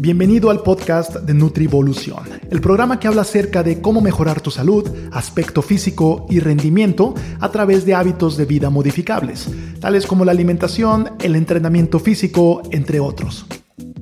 Bienvenido al podcast de Nutrivolución, el programa que habla acerca de cómo mejorar tu salud, aspecto físico y rendimiento a través de hábitos de vida modificables, tales como la alimentación, el entrenamiento físico, entre otros.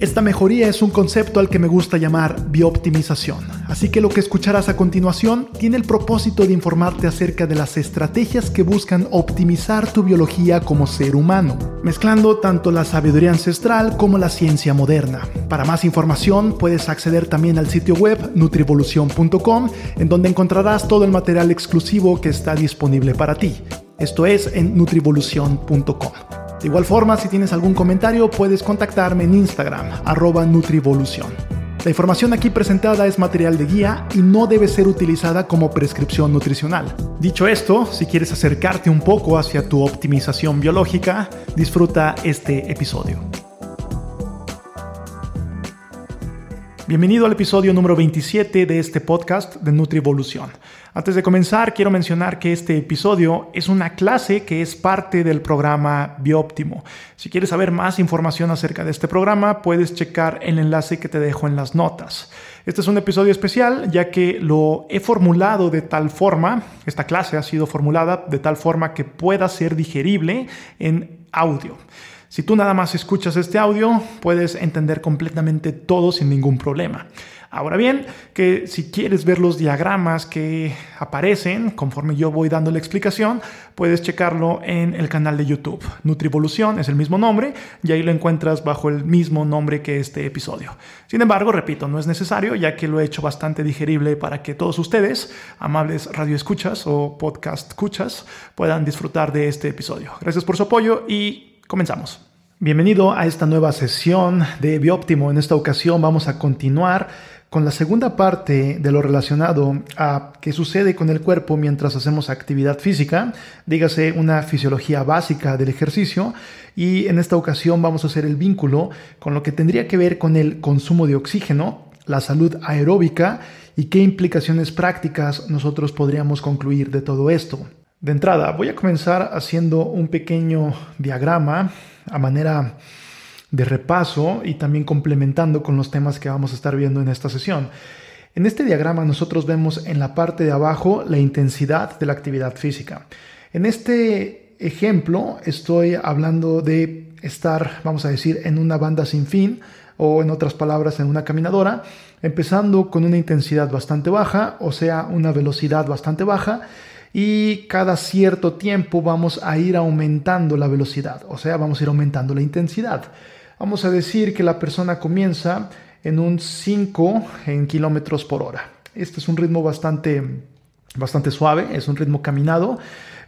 Esta mejoría es un concepto al que me gusta llamar biooptimización, así que lo que escucharás a continuación tiene el propósito de informarte acerca de las estrategias que buscan optimizar tu biología como ser humano, mezclando tanto la sabiduría ancestral como la ciencia moderna. Para más información puedes acceder también al sitio web nutrivolución.com, en donde encontrarás todo el material exclusivo que está disponible para ti. Esto es en nutrivolución.com. De igual forma, si tienes algún comentario, puedes contactarme en Instagram, arroba Nutrivolución. La información aquí presentada es material de guía y no debe ser utilizada como prescripción nutricional. Dicho esto, si quieres acercarte un poco hacia tu optimización biológica, disfruta este episodio. Bienvenido al episodio número 27 de este podcast de Nutrivolución. Antes de comenzar, quiero mencionar que este episodio es una clase que es parte del programa Bioptimo. Si quieres saber más información acerca de este programa, puedes checar el enlace que te dejo en las notas. Este es un episodio especial ya que lo he formulado de tal forma, esta clase ha sido formulada de tal forma que pueda ser digerible en audio. Si tú nada más escuchas este audio, puedes entender completamente todo sin ningún problema. Ahora bien, que si quieres ver los diagramas que aparecen conforme yo voy dando la explicación, puedes checarlo en el canal de YouTube. Nutrivolución es el mismo nombre y ahí lo encuentras bajo el mismo nombre que este episodio. Sin embargo, repito, no es necesario ya que lo he hecho bastante digerible para que todos ustedes, amables radioescuchas o podcast escuchas, puedan disfrutar de este episodio. Gracias por su apoyo y Comenzamos. Bienvenido a esta nueva sesión de Bioptimo. En esta ocasión vamos a continuar con la segunda parte de lo relacionado a qué sucede con el cuerpo mientras hacemos actividad física, dígase una fisiología básica del ejercicio, y en esta ocasión vamos a hacer el vínculo con lo que tendría que ver con el consumo de oxígeno, la salud aeróbica y qué implicaciones prácticas nosotros podríamos concluir de todo esto. De entrada, voy a comenzar haciendo un pequeño diagrama a manera de repaso y también complementando con los temas que vamos a estar viendo en esta sesión. En este diagrama nosotros vemos en la parte de abajo la intensidad de la actividad física. En este ejemplo estoy hablando de estar, vamos a decir, en una banda sin fin o en otras palabras en una caminadora, empezando con una intensidad bastante baja, o sea, una velocidad bastante baja y cada cierto tiempo vamos a ir aumentando la velocidad, o sea, vamos a ir aumentando la intensidad. Vamos a decir que la persona comienza en un 5 en kilómetros por hora. Este es un ritmo bastante, bastante suave, es un ritmo caminado,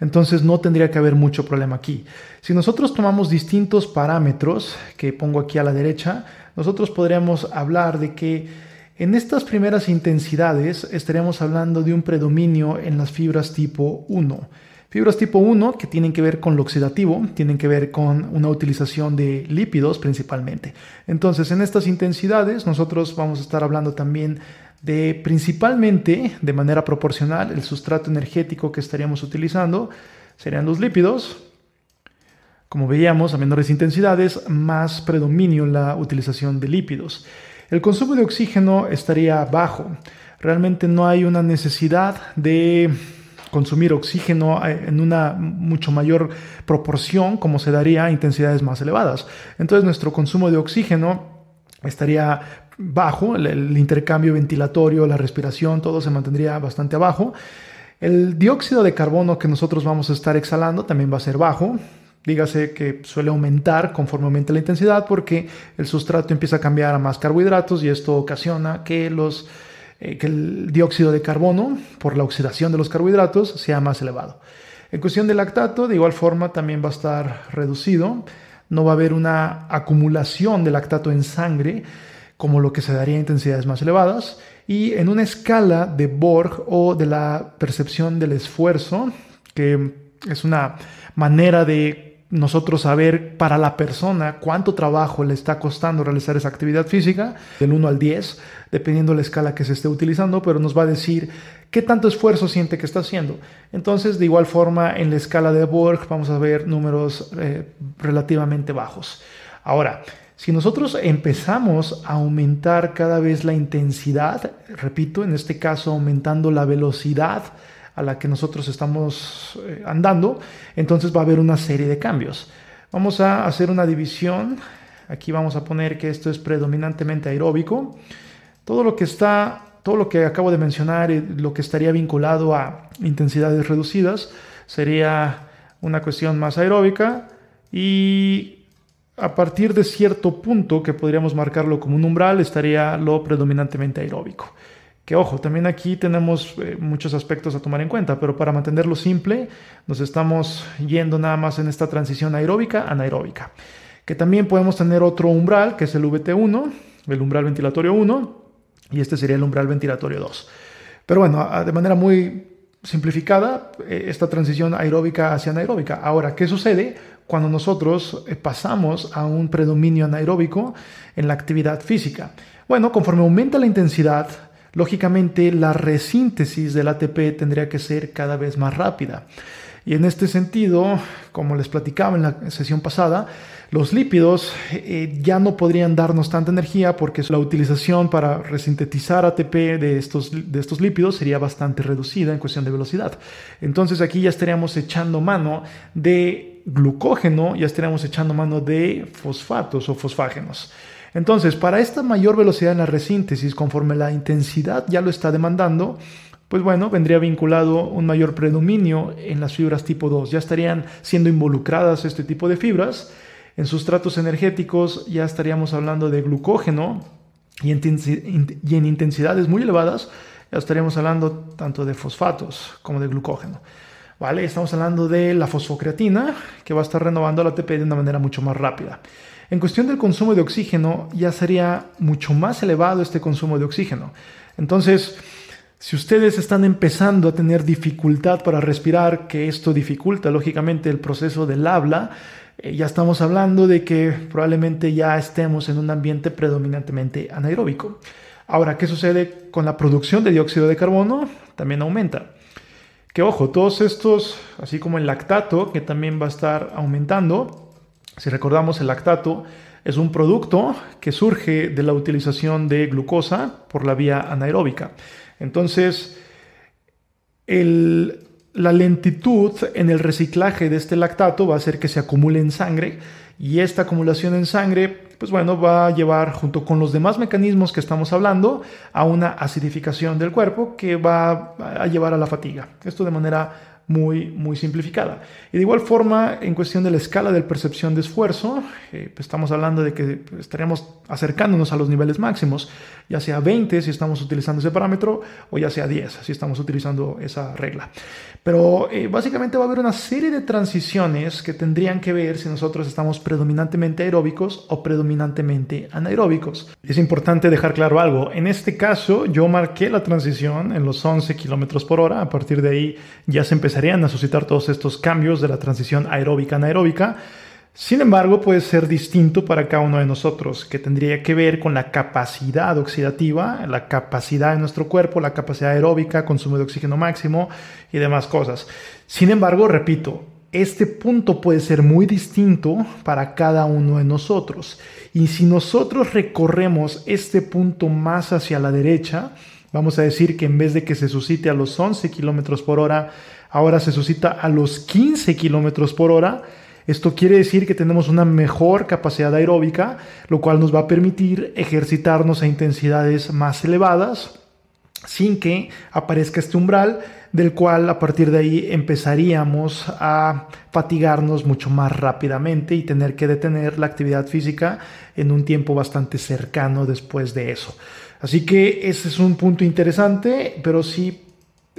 entonces no tendría que haber mucho problema aquí. Si nosotros tomamos distintos parámetros que pongo aquí a la derecha, nosotros podríamos hablar de que en estas primeras intensidades estaríamos hablando de un predominio en las fibras tipo 1. Fibras tipo 1 que tienen que ver con lo oxidativo, tienen que ver con una utilización de lípidos principalmente. Entonces, en estas intensidades nosotros vamos a estar hablando también de principalmente, de manera proporcional, el sustrato energético que estaríamos utilizando serían los lípidos. Como veíamos, a menores intensidades, más predominio la utilización de lípidos. El consumo de oxígeno estaría bajo. Realmente no hay una necesidad de consumir oxígeno eh, en una mucho mayor proporción como se daría a intensidades más elevadas. Entonces nuestro consumo de oxígeno estaría bajo, el, intercambio ventilatorio, la respiración, todo se mantendría bastante bajo. El dióxido de carbono que nosotros vamos a estar exhalando también va a ser bajo, Dígase que suele aumentar conforme aumenta la intensidad porque el sustrato empieza a cambiar a más carbohidratos y esto ocasiona que, los, eh, que el dióxido de carbono, por la oxidación de los carbohidratos, sea más elevado. En cuestión del lactato, de igual forma, también va a estar reducido. No va a haber una acumulación de lactato en sangre como lo que se daría a intensidades más elevadas. Y en una escala de Borg o de la percepción del esfuerzo, que es una manera de nosotros saber para la persona cuánto trabajo le está costando realizar esa actividad física, del 1 al 10, dependiendo de la escala que se esté utilizando, pero nos va a decir qué tanto esfuerzo siente que está haciendo. Entonces, de igual forma, en la escala de Borg vamos a ver números eh, relativamente bajos. Ahora, Si nosotros empezamos a aumentar cada vez la intensidad, repito, en este caso aumentando la velocidad a la que nosotros estamos eh, andando, entonces va a haber una serie de cambios. Vamos a hacer una división. Aquí vamos a poner que esto es predominantemente aeróbico. Todo lo que está, todo lo que acabo de mencionar, lo que estaría vinculado a intensidades reducidas, sería una cuestión más aeróbica y a partir de cierto punto que podríamos marcarlo como un umbral estaría lo predominantemente aeróbico. Que ojo, también aquí tenemos eh, muchos aspectos a tomar en cuenta, pero para mantenerlo simple nos estamos yendo nada más en esta transición aeróbica anaeróbica. Que también podemos tener otro umbral, que es el VT1, el umbral ventilatorio 1, y este sería el umbral ventilatorio 2. Pero bueno, de manera muy simplificada, eh, esta transición aeróbica hacia anaeróbica. Ahora, ¿qué sucede? cuando nosotros eh, pasamos a un predominio anaeróbico en la actividad física. Bueno, conforme aumenta la intensidad, lógicamente la resíntesis del ATP tendría que ser cada vez más rápida. Y en este sentido, como les platicaba en la sesión pasada, los lípidos eh, ya no podrían darnos tanta energía porque la utilización para resintetizar ATP de estos, de estos lípidos sería bastante reducida en cuestión de velocidad. Entonces aquí ya estaríamos echando mano de glucógeno, ya estaríamos echando mano de fosfatos o fosfágenos. Entonces, para esta mayor velocidad en la resíntesis, conforme la intensidad ya lo está demandando, pues bueno, vendría vinculado un mayor predominio en las fibras tipo 2. Ya estarían siendo involucradas este tipo de fibras en sustratos energéticos ya estaríamos hablando de glucógeno y en intensidades muy elevadas ya estaríamos hablando tanto de fosfatos como de glucógeno. ¿Vale? Estamos hablando de la fosfocreatina que va a estar renovando la ATP de una manera mucho más rápida. En cuestión del consumo de oxígeno, ya sería mucho más elevado este consumo de oxígeno. Entonces, si ustedes están empezando a tener dificultad para respirar, que esto dificulta lógicamente el proceso del habla, eh, ya estamos hablando de que probablemente ya estemos en un ambiente predominantemente anaeróbico. Ahora, ¿qué sucede con la producción de dióxido de carbono? También aumenta. Que ojo, todos estos, así como el lactato, que también va a estar aumentando, si recordamos el lactato, es un producto que surge de la utilización de glucosa por la vía anaeróbica. Entonces, la lentitud en el reciclaje de este lactato va a hacer que se acumule en sangre y esta acumulación en sangre, pues bueno, va a llevar junto con los demás mecanismos que estamos hablando a una acidificación del cuerpo que va a llevar a la fatiga. Esto de manera muy, muy simplificada. Y de igual forma, en cuestión de la escala de percepción de esfuerzo, eh, pues estamos hablando de que estaríamos acercándonos a los niveles máximos, ya sea 20 si estamos utilizando ese parámetro, o ya sea 10 si estamos utilizando esa regla. Pero eh, básicamente va a haber una serie de transiciones que tendrían que ver si nosotros estamos predominantemente aeróbicos o predominantemente anaeróbicos. Es importante dejar claro algo. En este caso, yo marqué la transición en los 11 kilómetros por hora. A partir de ahí ya se empezaría a suscitar todos estos cambios de la transición aeróbica anaeróbica. Sin embargo, puede ser distinto para cada uno de nosotros, que tendría que ver con la capacidad oxidativa, la capacidad de nuestro cuerpo, la capacidad aeróbica, consumo de oxígeno máximo y demás cosas. Sin embargo, repito, este punto puede ser muy distinto para cada uno de nosotros. Y si nosotros recorremos este punto más hacia la derecha, vamos a decir que en vez de que se suscite a los 11 kilómetros por hora, ahora se suscita a los 15 kilómetros por hora. Esto quiere decir que tenemos una mejor capacidad aeróbica, lo cual nos va a permitir ejercitarnos a intensidades más elevadas sin que aparezca este umbral del cual a partir de ahí empezaríamos a fatigarnos mucho más rápidamente y tener que detener la actividad física en un tiempo bastante cercano después de eso. Así que ese es un punto interesante, pero sí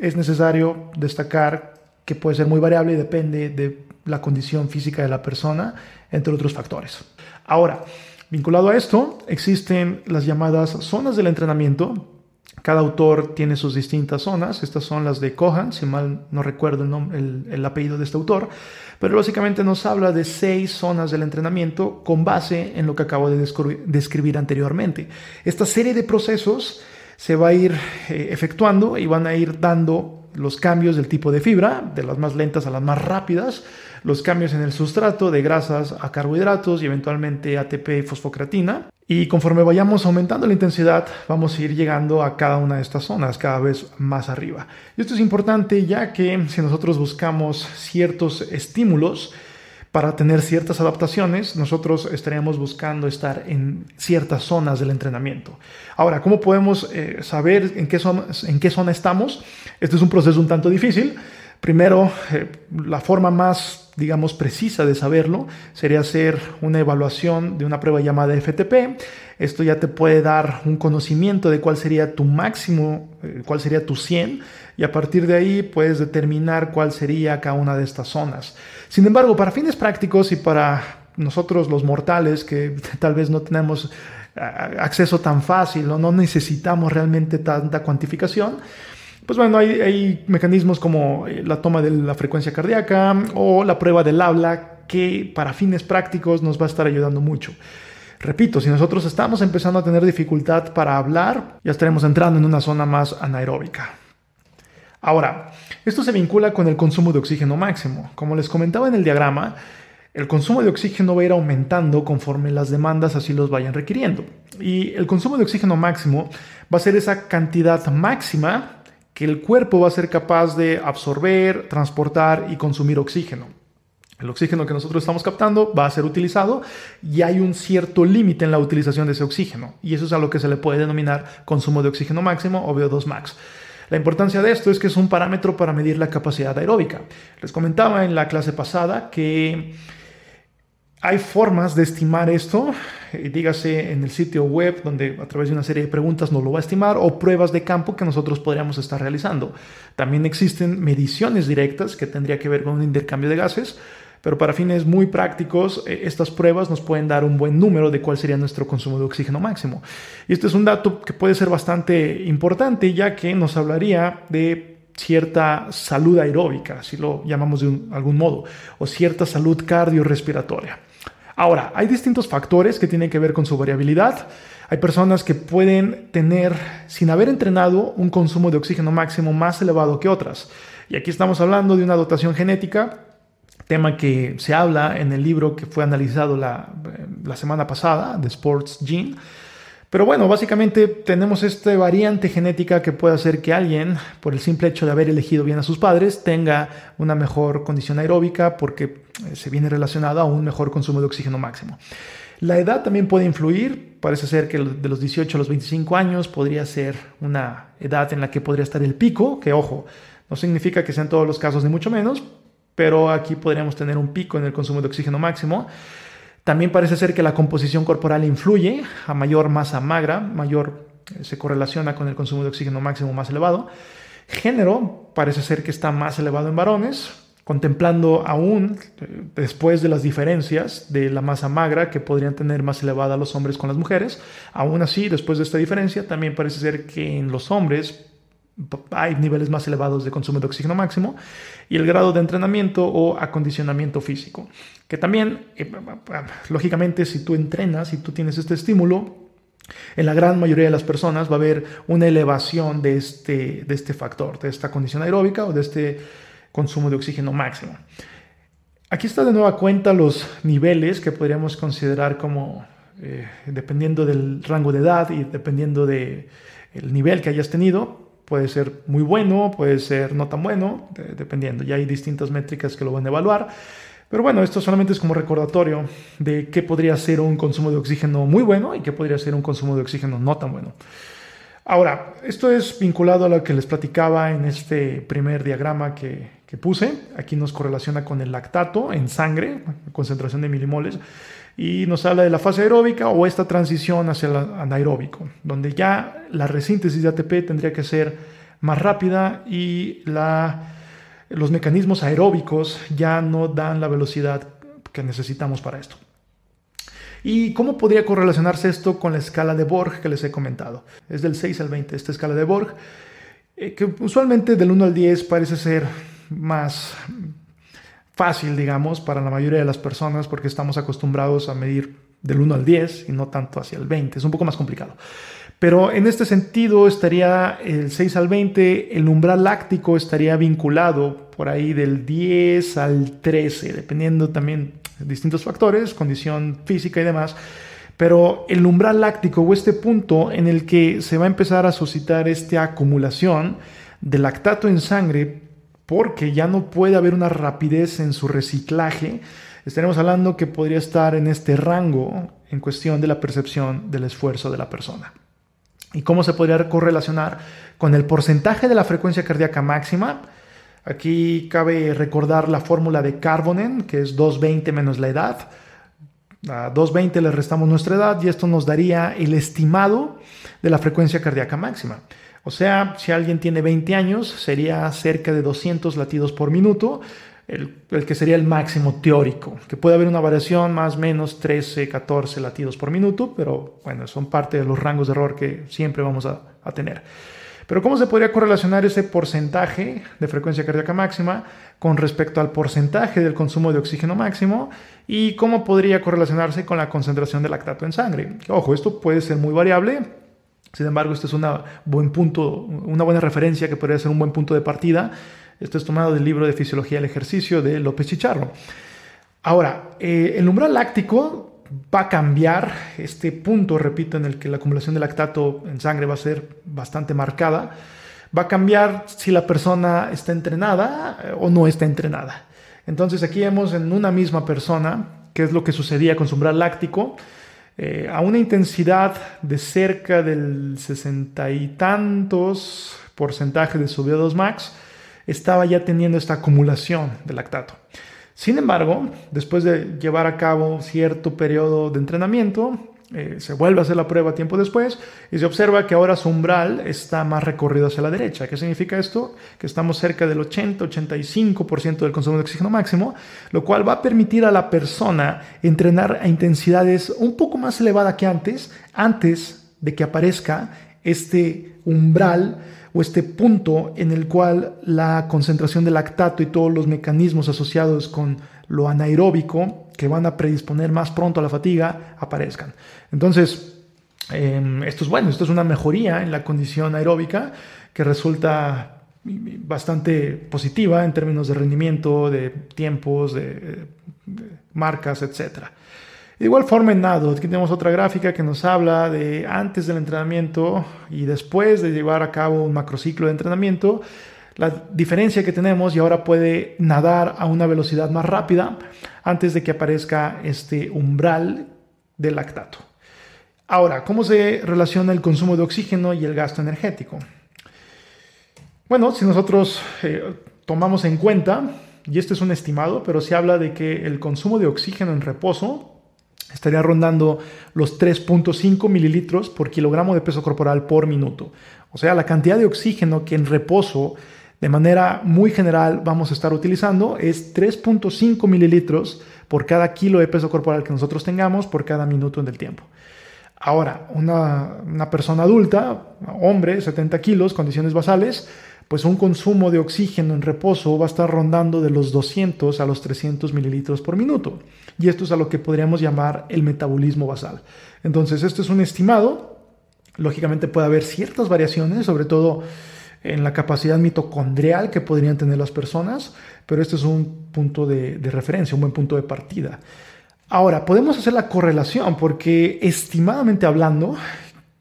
es necesario destacar que puede ser muy variable y depende de la condición física de la persona, entre otros factores. Ahora, vinculado a esto, existen las llamadas zonas del entrenamiento. Cada autor tiene sus distintas zonas. Estas son las de Cohan, si mal no recuerdo el, nombre, el, apellido de este autor. Pero básicamente nos habla de seis zonas del entrenamiento con base en lo que acabo de describir anteriormente. Esta serie de procesos se va a ir eh, efectuando y van a ir dando los cambios del tipo de fibra, de las más lentas a las más rápidas, los cambios en el sustrato de grasas a carbohidratos y eventualmente ATP y fosfocreatina. Y conforme vayamos aumentando la intensidad, vamos a ir llegando a cada una de estas zonas, cada vez más arriba. Y esto es importante ya que si nosotros buscamos ciertos estímulos, para tener ciertas adaptaciones, nosotros estaríamos buscando estar en ciertas zonas del entrenamiento. Ahora, ¿cómo podemos eh, saber en qué, zona, en qué zona estamos? Este es un proceso un tanto difícil. Primero, eh, la forma más, digamos, precisa de saberlo sería hacer una evaluación de una prueba llamada FTP. Esto ya te puede dar un conocimiento de cuál sería tu máximo, eh, cuál sería tu 100 y a partir de ahí puedes determinar cuál sería cada una de estas zonas. Sin embargo, para fines prácticos y para nosotros los mortales que tal vez no tenemos acceso tan fácil o no necesitamos realmente tanta cuantificación, pues bueno, hay, mecanismos como eh, la toma de la frecuencia cardíaca o la prueba del habla que para fines prácticos nos va a estar ayudando mucho. Repito, si nosotros estamos empezando a tener dificultad para hablar, ya estaremos entrando en una zona más anaeróbica. Ahora, esto se vincula con el consumo de oxígeno máximo. Como les comentaba en el diagrama, el consumo de oxígeno va a ir aumentando conforme las demandas así los vayan requiriendo. Y el consumo de oxígeno máximo va a ser esa cantidad máxima el cuerpo va a ser capaz de absorber, transportar y consumir oxígeno. El oxígeno que nosotros estamos captando va a ser utilizado y hay un cierto límite en la utilización de ese oxígeno. Y eso es a lo que se le puede denominar consumo de oxígeno máximo o VO2 max. La importancia de esto es que es un parámetro para medir la capacidad aeróbica. Les comentaba en la clase pasada que hay formas de estimar esto, eh, dígase en el sitio web donde a través de una serie de preguntas nos lo va a estimar o pruebas de campo que nosotros podríamos estar realizando. También existen mediciones directas que tendría que ver con un intercambio de gases pero para fines muy prácticos, eh, estas pruebas nos pueden dar un buen número de cuál sería nuestro consumo de oxígeno máximo. Y este es un dato que puede ser bastante importante, ya que nos hablaría de cierta salud aeróbica, si lo llamamos de algún modo, o cierta salud cardiorrespiratoria. Ahora, hay distintos factores que tienen que ver con su variabilidad. Hay personas que pueden tener, sin haber entrenado, un consumo de oxígeno máximo más elevado que otras. Y aquí estamos hablando de una dotación genética tema que se habla en el libro que fue analizado la, la semana pasada, de Sports Gene. Pero bueno, básicamente tenemos esta variante genética que puede hacer que alguien, por el simple hecho de haber elegido bien a sus padres, tenga una mejor condición aeróbica porque eh, se viene relacionada a un mejor consumo de oxígeno máximo. La edad también puede influir, parece ser que de los 18 a los 25 años podría ser una edad en la que podría estar el pico, que ojo, no significa que sean todos los casos ni mucho menos, pero aquí podríamos tener un pico en el consumo de oxígeno máximo. También parece ser que la composición corporal influye, a mayor masa magra, mayor eh, se correlaciona con el consumo de oxígeno máximo más elevado. Género parece ser que está más elevado en varones, contemplando aún eh, después de las diferencias de la masa magra que podrían tener más elevada los hombres con las mujeres. Aún así, después de esta diferencia, también parece ser que en los hombres hay niveles más elevados de consumo de oxígeno máximo y el grado de entrenamiento o acondicionamiento físico, que también, eh, lógicamente, si tú entrenas, si tú tienes este estímulo, en la gran mayoría de las personas va a haber una elevación de este, de este factor, de esta condición aeróbica o de este consumo de oxígeno máximo. Aquí está de nueva cuenta los niveles que podríamos considerar como, eh, dependiendo del rango de edad y dependiendo del el nivel que hayas tenido, Puede ser muy bueno, puede ser no tan bueno, dependiendo. Ya hay distintas métricas que lo van a evaluar. Pero bueno, esto solamente es como recordatorio de qué podría ser un consumo de oxígeno muy bueno y qué podría ser un consumo de oxígeno no tan bueno. Ahora, esto es vinculado a lo que les platicaba en este primer diagrama que, que puse. Aquí nos correlaciona con el lactato en sangre, concentración de milimoles y nos habla de la fase aeróbica o esta transición hacia el anaeróbico, donde ya la resíntesis de ATP tendría que ser más rápida y la, los mecanismos aeróbicos ya no dan la velocidad que necesitamos para esto. ¿Y cómo podría correlacionarse esto con la escala de Borg que les he comentado? Es del 6 al 20, esta escala de Borg, eh, que usualmente del 1 al 10 parece ser más fácil, digamos, para la mayoría de las personas porque estamos acostumbrados a medir del 1 al 10 y no tanto hacia el 20. Es un poco más complicado. Pero en este sentido estaría el 6 al 20, el umbral láctico estaría vinculado por ahí del 10 al 13, dependiendo también de distintos factores, condición física y demás. Pero el umbral láctico o este punto en el que se va a empezar a suscitar esta acumulación de lactato en sangre porque ya no puede haber una rapidez en su reciclaje, estaremos hablando que podría estar en este rango en cuestión de la percepción del esfuerzo de la persona. ¿Y cómo se podría correlacionar con el porcentaje de la frecuencia cardíaca máxima? Aquí cabe recordar la fórmula de Carbonen, que es 220 menos la edad. A 220 le restamos nuestra edad y esto nos daría el estimado de la frecuencia cardíaca máxima. O sea, si alguien tiene 20 años, sería cerca de 200 latidos por minuto, el, que sería el máximo teórico, que puede haber una variación más o menos 13, 14 latidos por minuto, pero bueno, son parte de los rangos de error que siempre vamos a, a tener. Pero ¿cómo se podría correlacionar ese porcentaje de frecuencia cardíaca máxima con respecto al porcentaje del consumo de oxígeno máximo y cómo podría correlacionarse con la concentración de lactato en sangre? Ojo, esto puede ser muy variable, sin embargo, este es una, buen punto, una buena referencia que podría ser un buen punto de partida. Esto es tomado del libro de Fisiología del Ejercicio de López Chicharro. Ahora, eh, el umbral láctico va a cambiar este punto, repito, en el que la acumulación de lactato en sangre va a ser bastante marcada. Va a cambiar si la persona está entrenada eh, o no está entrenada. Entonces aquí vemos en una misma persona qué es lo que sucedía con su umbral láctico eh, a una intensidad de cerca del sesenta y tantos porcentaje de su VO2 max, estaba ya teniendo esta acumulación de lactato. Sin embargo, después de llevar a cabo cierto periodo de entrenamiento, eh, se vuelve a hacer la prueba tiempo después y se observa que ahora su umbral está más recorrido hacia la derecha. ¿Qué significa esto? Que estamos cerca del 80-85% del consumo de oxígeno máximo, lo cual va a permitir a la persona entrenar a intensidades un poco más elevadas que antes, antes de que aparezca este umbral o este punto en el cual la concentración de lactato y todos los mecanismos asociados con lo anaeróbico que van a predisponer más pronto a la fatiga aparezcan. Entonces, em, esto es bueno, esto es una mejoría en la condición aeróbica que resulta bastante positiva en términos de rendimiento, de tiempos, de, marcas, etc. De igual forma en nado, aquí tenemos otra gráfica que nos habla de antes del entrenamiento y después de llevar a cabo un macrociclo de entrenamiento, la diferencia que tenemos y ahora puede nadar a una velocidad más rápida antes de que aparezca este umbral del lactato. Ahora, ¿cómo se relaciona el consumo de oxígeno y el gasto energético? Bueno, si nosotros eh, tomamos en cuenta, y este es un estimado, pero se habla de que el consumo de oxígeno en reposo estaría rondando los 3.5 mililitros por kilogramo de peso corporal por minuto. O sea, la cantidad de oxígeno que en reposo de manera muy general vamos a estar utilizando es 3.5 mililitros por cada kilo de peso corporal que nosotros tengamos por cada minuto del tiempo. Ahora, una, persona adulta, hombre, 70 kilos, condiciones basales, pues un consumo de oxígeno en reposo va a estar rondando de los 200 a los 300 mililitros por minuto. Y esto es a lo que podríamos llamar el metabolismo basal. Entonces, esto es un estimado. Lógicamente puede haber ciertas variaciones, sobre todo en la capacidad mitocondrial que podrían tener las personas, pero este es un punto de, referencia, un buen punto de partida. Ahora, podemos hacer la correlación porque estimadamente hablando,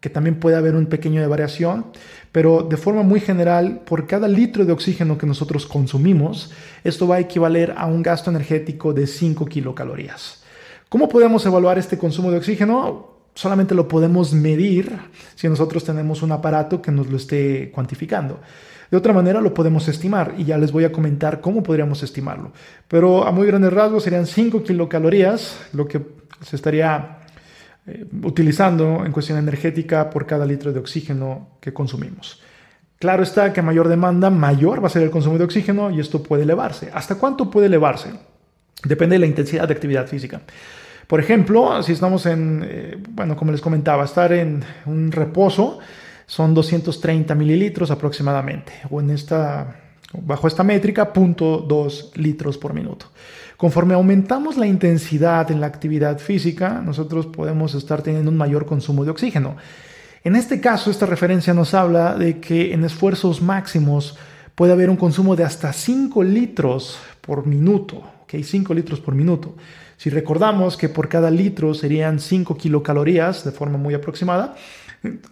que también puede haber un pequeño de variación, pero de forma muy general, por cada litro de oxígeno que nosotros consumimos, esto va a equivaler a un gasto energético de 5 kilocalorías. ¿Cómo podemos evaluar este consumo de oxígeno? solamente lo podemos medir si nosotros tenemos un aparato que nos lo esté cuantificando. De otra manera lo podemos estimar y ya les voy a comentar cómo podríamos estimarlo. Pero a muy grandes rasgos serían 5 kilocalorías, lo que se estaría eh, utilizando en cuestión energética por cada litro de oxígeno que consumimos. Claro está que mayor demanda, mayor va a ser el consumo de oxígeno y esto puede elevarse. ¿Hasta cuánto puede elevarse? Depende de la intensidad de actividad física. Por ejemplo, si estamos en, eh, bueno, como les comentaba, estar en un reposo son 230 mililitros aproximadamente, o en esta bajo esta métrica, 0.2 litros por minuto. Conforme aumentamos la intensidad en la actividad física, nosotros podemos estar teniendo un mayor consumo de oxígeno. En este caso, esta referencia nos habla de que en esfuerzos máximos puede haber un consumo de hasta 5 litros por minuto, ¿ok? 5 litros por minuto. Si recordamos que por cada litro serían 5 kilocalorías de forma muy aproximada,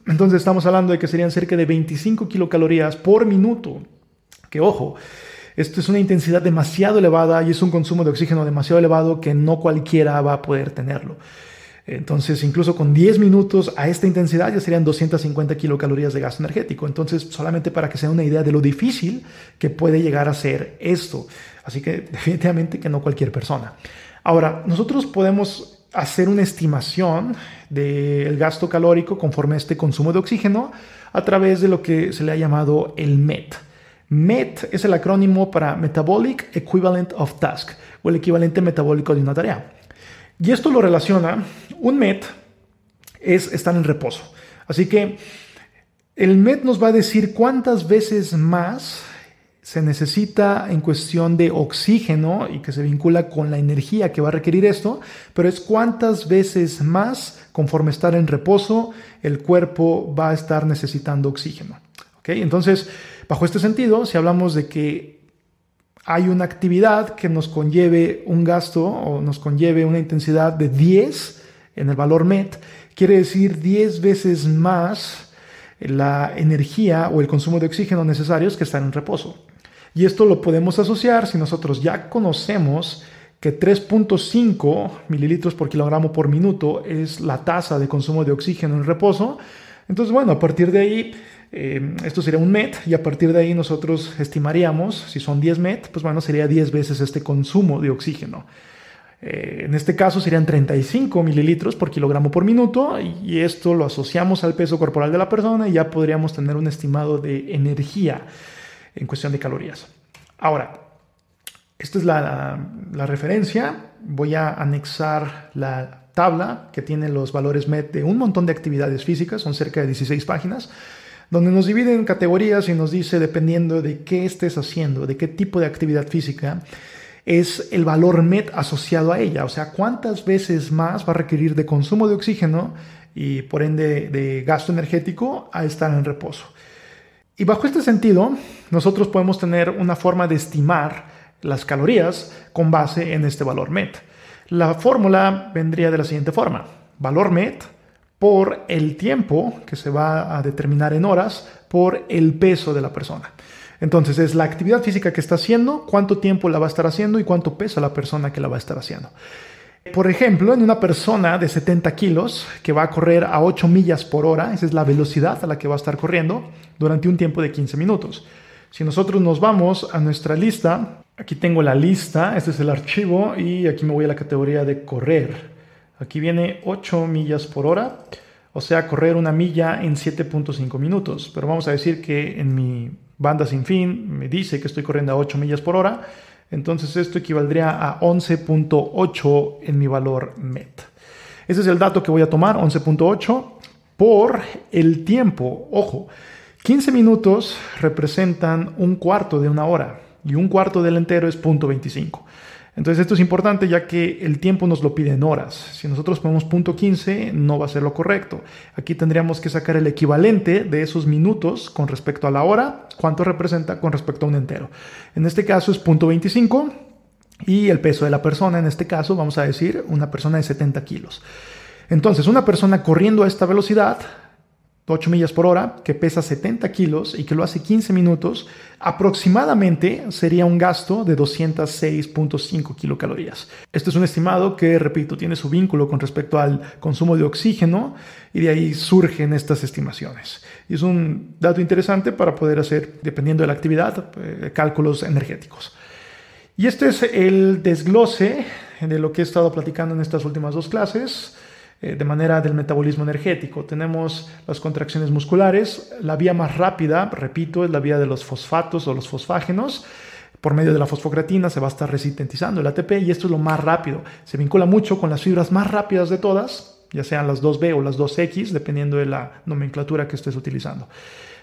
entonces estamos hablando de que serían cerca de 25 kilocalorías por minuto. Que ojo, esto es una intensidad demasiado elevada y es un consumo de oxígeno demasiado elevado que no cualquiera va a poder tenerlo. Entonces, incluso con 10 minutos a esta intensidad ya serían 250 kilocalorías de gasto energético. Entonces, solamente para que se den una idea de lo difícil que puede llegar a ser esto. Así que definitivamente que no cualquier persona. Ahora, nosotros podemos hacer una estimación del gasto calórico conforme a este consumo de oxígeno a través de lo que se le ha llamado el MET. MET es el acrónimo para Metabolic Equivalent of Task o el equivalente metabólico de una tarea. Y esto lo relaciona, un MET es estar en reposo. Así que el MET nos va a decir cuántas veces más se necesita en cuestión de oxígeno y que se vincula con la energía que va a requerir esto, pero es cuántas veces más conforme estar en reposo el cuerpo va a estar necesitando oxígeno. Entonces, bajo este sentido, si hablamos de que hay una actividad que nos conlleve un gasto o nos conlleve una intensidad de 10 en el valor MET, quiere decir 10 veces más la energía o el consumo de oxígeno necesarios que están en reposo. Y esto lo podemos asociar si nosotros ya conocemos que 3.5 mililitros por kilogramo por minuto es la tasa de consumo de oxígeno en reposo. Entonces, bueno, a partir de ahí eh, esto sería un MET y a partir de ahí nosotros estimaríamos, si son 10 MET, pues bueno, sería 10 veces este consumo de oxígeno. Eh, en este caso serían 35 mililitros por kilogramo por minuto y esto lo asociamos al peso corporal de la persona y ya podríamos tener un estimado de energía en cuestión de calorías. Ahora, esta es la, la referencia. Voy a anexar la tabla que tiene los valores MET de un montón de actividades físicas, son cerca de 16 páginas donde nos divide en categorías y nos dice, dependiendo de qué estés haciendo, de qué tipo de actividad física, es el valor MET asociado a ella, o sea, cuántas veces más va a requerir de consumo de oxígeno y por ende de gasto energético a estar en reposo. Y bajo este sentido, nosotros podemos tener una forma de estimar las calorías con base en este valor MET. La fórmula vendría de la siguiente forma. Valor MET por el tiempo que se va a determinar en horas por el peso de la persona. Entonces es la actividad física que está haciendo, cuánto tiempo la va a estar haciendo y cuánto pesa la persona que la va a estar haciendo. Por ejemplo, en una persona de 70 kilos que va a correr a 8 millas por hora, esa es la velocidad a la que va a estar corriendo durante un tiempo de 15 minutos. Si nosotros nos vamos a nuestra lista, aquí tengo la lista, este es el archivo y aquí me voy a la categoría de correr. Aquí viene 8 millas por hora, o sea, correr una milla en 7.5 minutos. Pero vamos a decir que en mi banda sin fin me dice que estoy corriendo a 8 millas por hora. Entonces esto equivaldría a 11.8 en mi valor MET. Ese es el dato que voy a tomar, 11.8 por el tiempo. Ojo, 15 minutos representan un cuarto de una hora y un cuarto del entero es 0.25. Entonces esto es importante ya que el tiempo nos lo pide en horas. Si nosotros ponemos punto 15 no va a ser lo correcto. Aquí tendríamos que sacar el equivalente de esos minutos con respecto a la hora, cuánto representa con respecto a un entero. En este caso es punto 25 y el peso de la persona, en este caso vamos a decir una persona de 70 kilos. Entonces una persona corriendo a esta velocidad 8 millas por hora, que pesa 70 kilos y que lo hace 15 minutos, aproximadamente sería un gasto de 206.5 kilocalorías. Esto es un estimado que, repito, tiene su vínculo con respecto al consumo de oxígeno y de ahí surgen estas estimaciones. Es un dato interesante para poder hacer, dependiendo de la actividad, eh, cálculos energéticos. Y este es el desglose de lo que he estado platicando en estas últimas dos clases. Eh, de manera del metabolismo energético. Tenemos las contracciones musculares. La vía más rápida, repito, es la vía de los fosfatos o los fosfágenos. Por medio de la fosfocreatina se va a estar resintetizando el ATP y esto es lo más rápido. Se vincula mucho con las fibras más rápidas de todas, ya sean las 2B o las 2X, dependiendo de la nomenclatura que estés utilizando.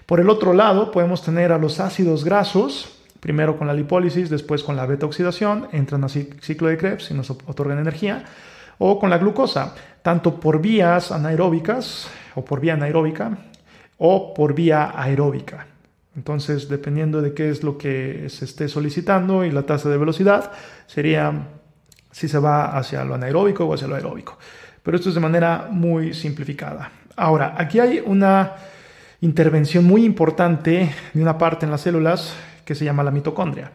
Por el otro lado, podemos tener a los ácidos grasos, primero con la lipólisis, después con la beta oxidación, entran a ciclo de Krebs y nos otorgan energía, o con la glucosa, tanto por vías anaeróbicas o por vía anaeróbica o por vía aeróbica. Entonces, dependiendo de qué es lo que se esté solicitando y la tasa de velocidad, sería si se va hacia lo anaeróbico o hacia lo aeróbico. Pero esto es de manera muy simplificada. Ahora, aquí hay una intervención muy importante de una parte en las células que se llama la mitocondria.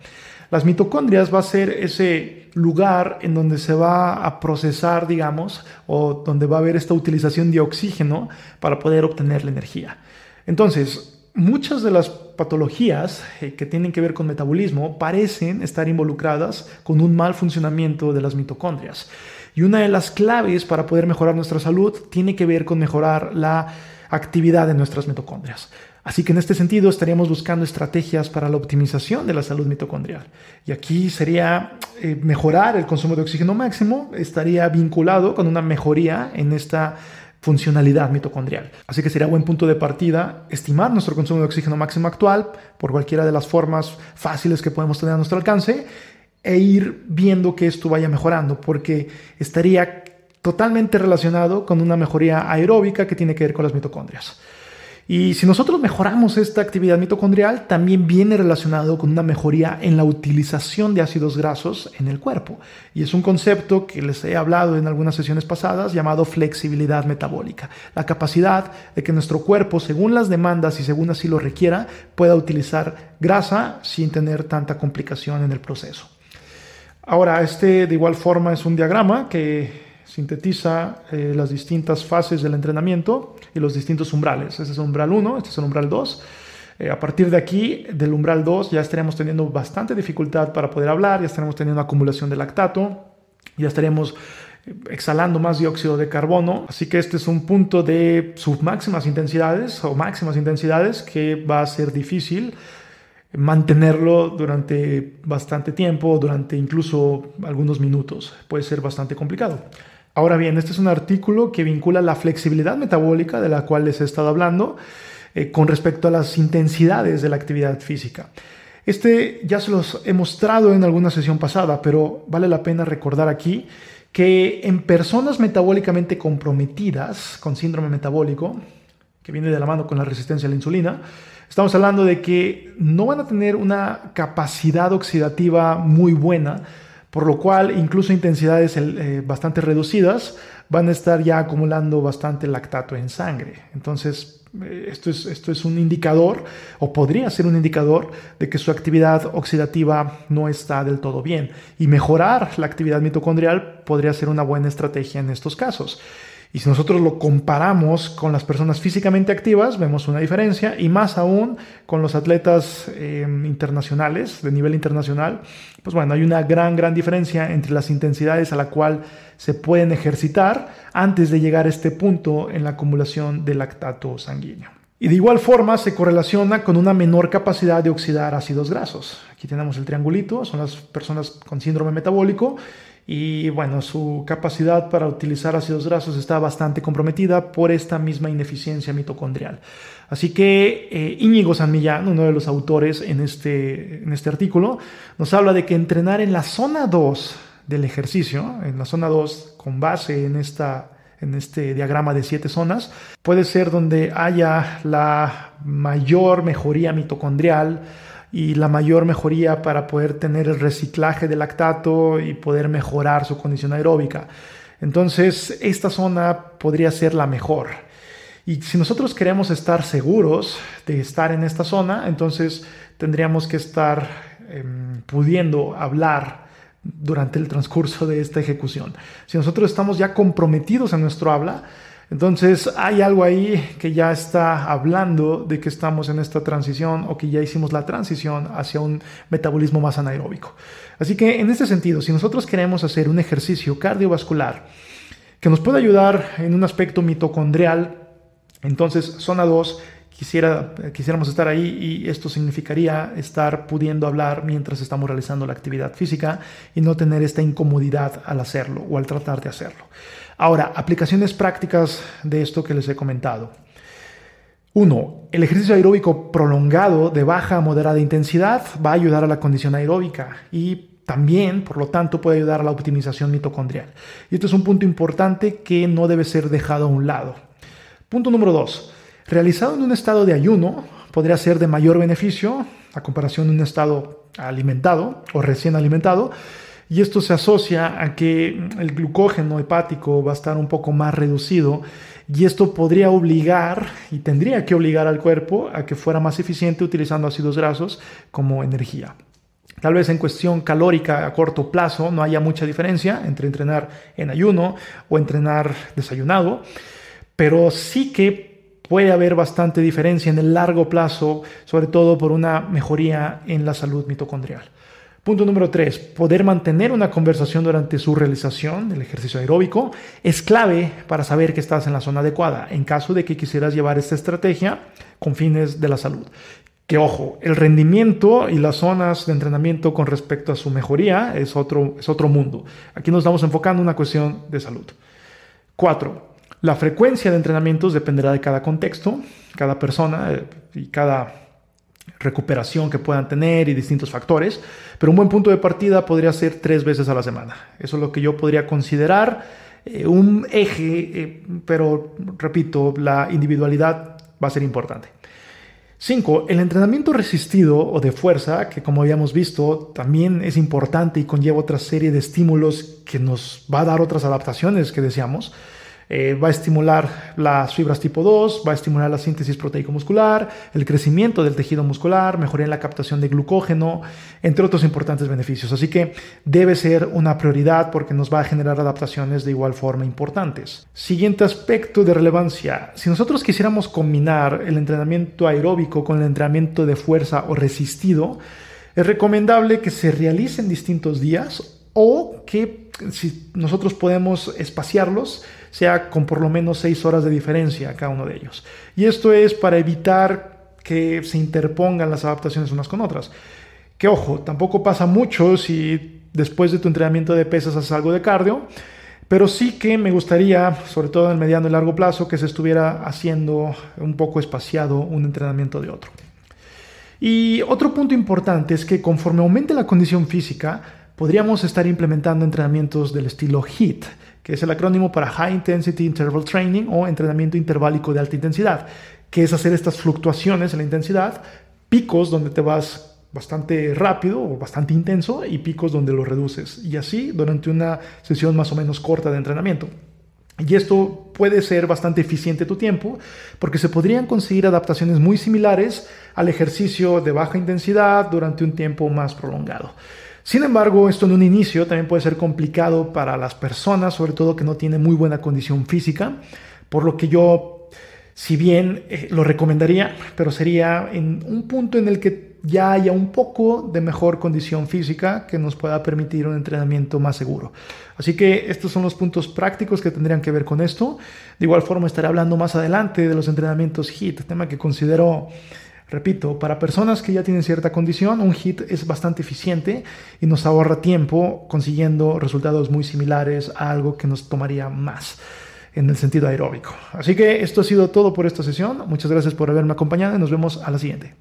Las mitocondrias va a ser ese lugar en donde se va a procesar, digamos, o donde va a haber esta utilización de oxígeno para poder obtener la energía. Entonces, muchas de las patologías eh, que tienen que ver con metabolismo parecen estar involucradas con un mal funcionamiento de las mitocondrias. Y una de las claves para poder mejorar nuestra salud tiene que ver con mejorar la actividad de nuestras mitocondrias. Así que en este sentido estaríamos buscando estrategias para la optimización de la salud mitocondrial. Y aquí sería eh, mejorar el consumo de oxígeno máximo, estaría vinculado con una mejoría en esta funcionalidad mitocondrial. Así que sería buen punto de partida estimar nuestro consumo de oxígeno máximo actual por cualquiera de las formas fáciles que podemos tener a nuestro alcance e ir viendo que esto vaya mejorando, porque estaría totalmente relacionado con una mejoría aeróbica que tiene que ver con las mitocondrias. Y si nosotros mejoramos esta actividad mitocondrial, también viene relacionado con una mejoría en la utilización de ácidos grasos en el cuerpo. Y es un concepto que les he hablado en algunas sesiones pasadas llamado flexibilidad metabólica. La capacidad de que nuestro cuerpo, según las demandas y según así lo requiera, pueda utilizar grasa sin tener tanta complicación en el proceso. Ahora, este de igual forma es un diagrama que sintetiza eh, las distintas fases del entrenamiento y los distintos umbrales. Este es el umbral 1, este es el umbral 2. Eh, a partir de aquí, del umbral 2, ya estaríamos teniendo bastante dificultad para poder hablar, ya estaremos teniendo acumulación de lactato, ya estaríamos eh, exhalando más dióxido de carbono. Así que este es un punto de sus máximas intensidades o máximas intensidades que va a ser difícil mantenerlo durante bastante tiempo, durante incluso algunos minutos. Puede ser bastante complicado. Ahora bien, este es un artículo que vincula la flexibilidad metabólica de la cual les he estado hablando eh, con respecto a las intensidades de la actividad física. Este ya se los he mostrado en alguna sesión pasada, pero vale la pena recordar aquí que en personas metabólicamente comprometidas con síndrome metabólico, que viene de la mano con la resistencia a la insulina, estamos hablando de que no van a tener una capacidad oxidativa muy buena por lo cual incluso intensidades eh, bastante reducidas van a estar ya acumulando bastante lactato en sangre. Entonces, eh, esto es, esto es un indicador, o podría ser un indicador, de que su actividad oxidativa no está del todo bien. Y mejorar la actividad mitocondrial podría ser una buena estrategia en estos casos. Y si nosotros lo comparamos con las personas físicamente activas, vemos una diferencia, y más aún con los atletas eh, internacionales, de nivel internacional, pues bueno, hay una gran, gran diferencia entre las intensidades a la cual se pueden ejercitar antes de llegar a este punto en la acumulación de lactato sanguíneo. Y de igual forma se correlaciona con una menor capacidad de oxidar ácidos grasos. Aquí tenemos el triangulito, son las personas con síndrome metabólico y bueno, su capacidad para utilizar ácidos grasos está bastante comprometida por esta misma ineficiencia mitocondrial. Así que eh, Íñigo San Millán, uno de los autores en este, en este artículo, nos habla de que entrenar en la zona 2 del ejercicio, en la zona 2 con base en, esta, en este diagrama de siete zonas, puede ser donde haya la mayor mejoría mitocondrial, y la mayor mejoría para poder tener el reciclaje del lactato y poder mejorar su condición aeróbica. Entonces, esta zona podría ser la mejor. Y si nosotros queremos estar seguros de estar en esta zona, entonces tendríamos que estar em, pudiendo hablar durante el transcurso de esta ejecución. Si nosotros estamos ya comprometidos en nuestro habla, entonces hay algo ahí que ya está hablando de que estamos en esta transición o que ya hicimos la transición hacia un metabolismo más anaeróbico. Así que en este sentido, si nosotros queremos hacer un ejercicio cardiovascular que nos pueda ayudar en un aspecto mitocondrial, entonces zona 2 Quisiera, quisiéramos estar ahí y esto significaría estar pudiendo hablar mientras estamos realizando la actividad física y no tener esta incomodidad al hacerlo o al tratar de hacerlo. Ahora, aplicaciones prácticas de esto que les he comentado. 1. El ejercicio aeróbico prolongado de baja a moderada intensidad va a ayudar a la condición aeróbica y también, por lo tanto, puede ayudar a la optimización mitocondrial. Y esto es un punto importante que no debe ser dejado a un lado. Punto número 2. Realizado en un estado de ayuno, podría ser de mayor beneficio a comparación de un estado alimentado o recién alimentado. Y esto se asocia a que el glucógeno hepático va a estar un poco más reducido y esto podría obligar y tendría que obligar al cuerpo a que fuera más eficiente utilizando ácidos grasos como energía. Tal vez en cuestión calórica a corto plazo no haya mucha diferencia entre entrenar en ayuno o entrenar desayunado, pero sí que puede haber bastante diferencia en el largo plazo, sobre todo por una mejoría en la salud mitocondrial. Punto número 3. Poder mantener una conversación durante su realización del ejercicio aeróbico es clave para saber que estás en la zona adecuada en caso de que quisieras llevar esta estrategia con fines de la salud. Que ojo, el rendimiento y las zonas de entrenamiento con respecto a su mejoría es otro, es otro mundo. Aquí nos estamos enfocando en una cuestión de salud. 4. La frecuencia de entrenamientos dependerá de cada contexto, cada persona eh, y cada recuperación que puedan tener y distintos factores, pero un buen punto de partida podría ser tres veces a la semana. Eso es lo que yo podría considerar eh, un eje, eh, pero repito, la individualidad va a ser importante. 5. El entrenamiento resistido o de fuerza, que como habíamos visto también es importante y conlleva otra serie de estímulos que nos va a dar otras adaptaciones que deseamos. Eh, va a estimular las fibras tipo 2, va a estimular la síntesis proteico-muscular, el crecimiento del tejido muscular, mejorar la captación de glucógeno, entre otros importantes beneficios. Así que debe ser una prioridad porque nos va a generar adaptaciones de igual forma importantes. Siguiente aspecto de relevancia. Si nosotros quisiéramos combinar el entrenamiento aeróbico con el entrenamiento de fuerza o resistido, es recomendable que se realicen distintos días o que si nosotros podemos espaciarlos, sea con por lo menos seis horas de diferencia cada uno de ellos. Y esto es para evitar que se interpongan las adaptaciones unas con otras. Que ojo, tampoco pasa mucho si después de tu entrenamiento de pesas haces algo de cardio, pero sí que me gustaría, sobre todo en el mediano y largo plazo, que se estuviera haciendo un poco espaciado un entrenamiento de otro. Y otro punto importante es que conforme aumente la condición física, podríamos estar implementando entrenamientos del estilo HIIT, que es el acrónimo para High Intensity Interval Training o entrenamiento interválico de alta intensidad, que es hacer estas fluctuaciones en la intensidad, picos donde te vas bastante rápido o bastante intenso y picos donde lo reduces. Y así durante una sesión más o menos corta de entrenamiento. Y esto puede ser bastante eficiente tu tiempo porque se podrían conseguir adaptaciones muy similares al ejercicio de baja intensidad durante un tiempo más prolongado. Sin embargo, esto en un inicio también puede ser complicado para las personas, sobre todo que no tienen muy buena condición física, por lo que yo, si bien eh, lo recomendaría, pero sería en un punto en el que ya haya un poco de mejor condición física que nos pueda permitir un entrenamiento más seguro. Así que estos son los puntos prácticos que tendrían que ver con esto. De igual forma estaré hablando más adelante de los entrenamientos HIT, tema que considero Repito, para personas que ya tienen cierta condición, un HIT es bastante eficiente y nos ahorra tiempo consiguiendo resultados muy similares a algo que nos tomaría más en el sentido aeróbico. Así que esto ha sido todo por esta sesión. Muchas gracias por haberme acompañado y nos vemos a la siguiente.